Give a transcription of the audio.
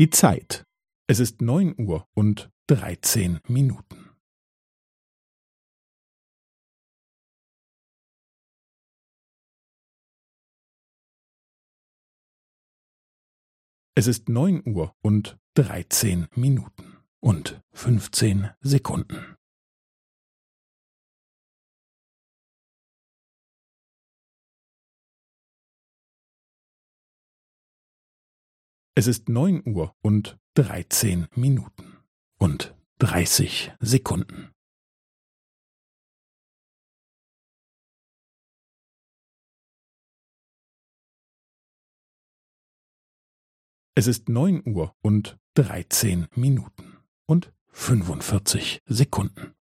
Die Zeit. Es ist neun Uhr und dreizehn Minuten. Es ist neun Uhr und dreizehn Minuten und fünfzehn Sekunden. Es ist neun Uhr und dreizehn Minuten und dreißig Sekunden. Es ist neun Uhr und dreizehn Minuten und fünfundvierzig Sekunden.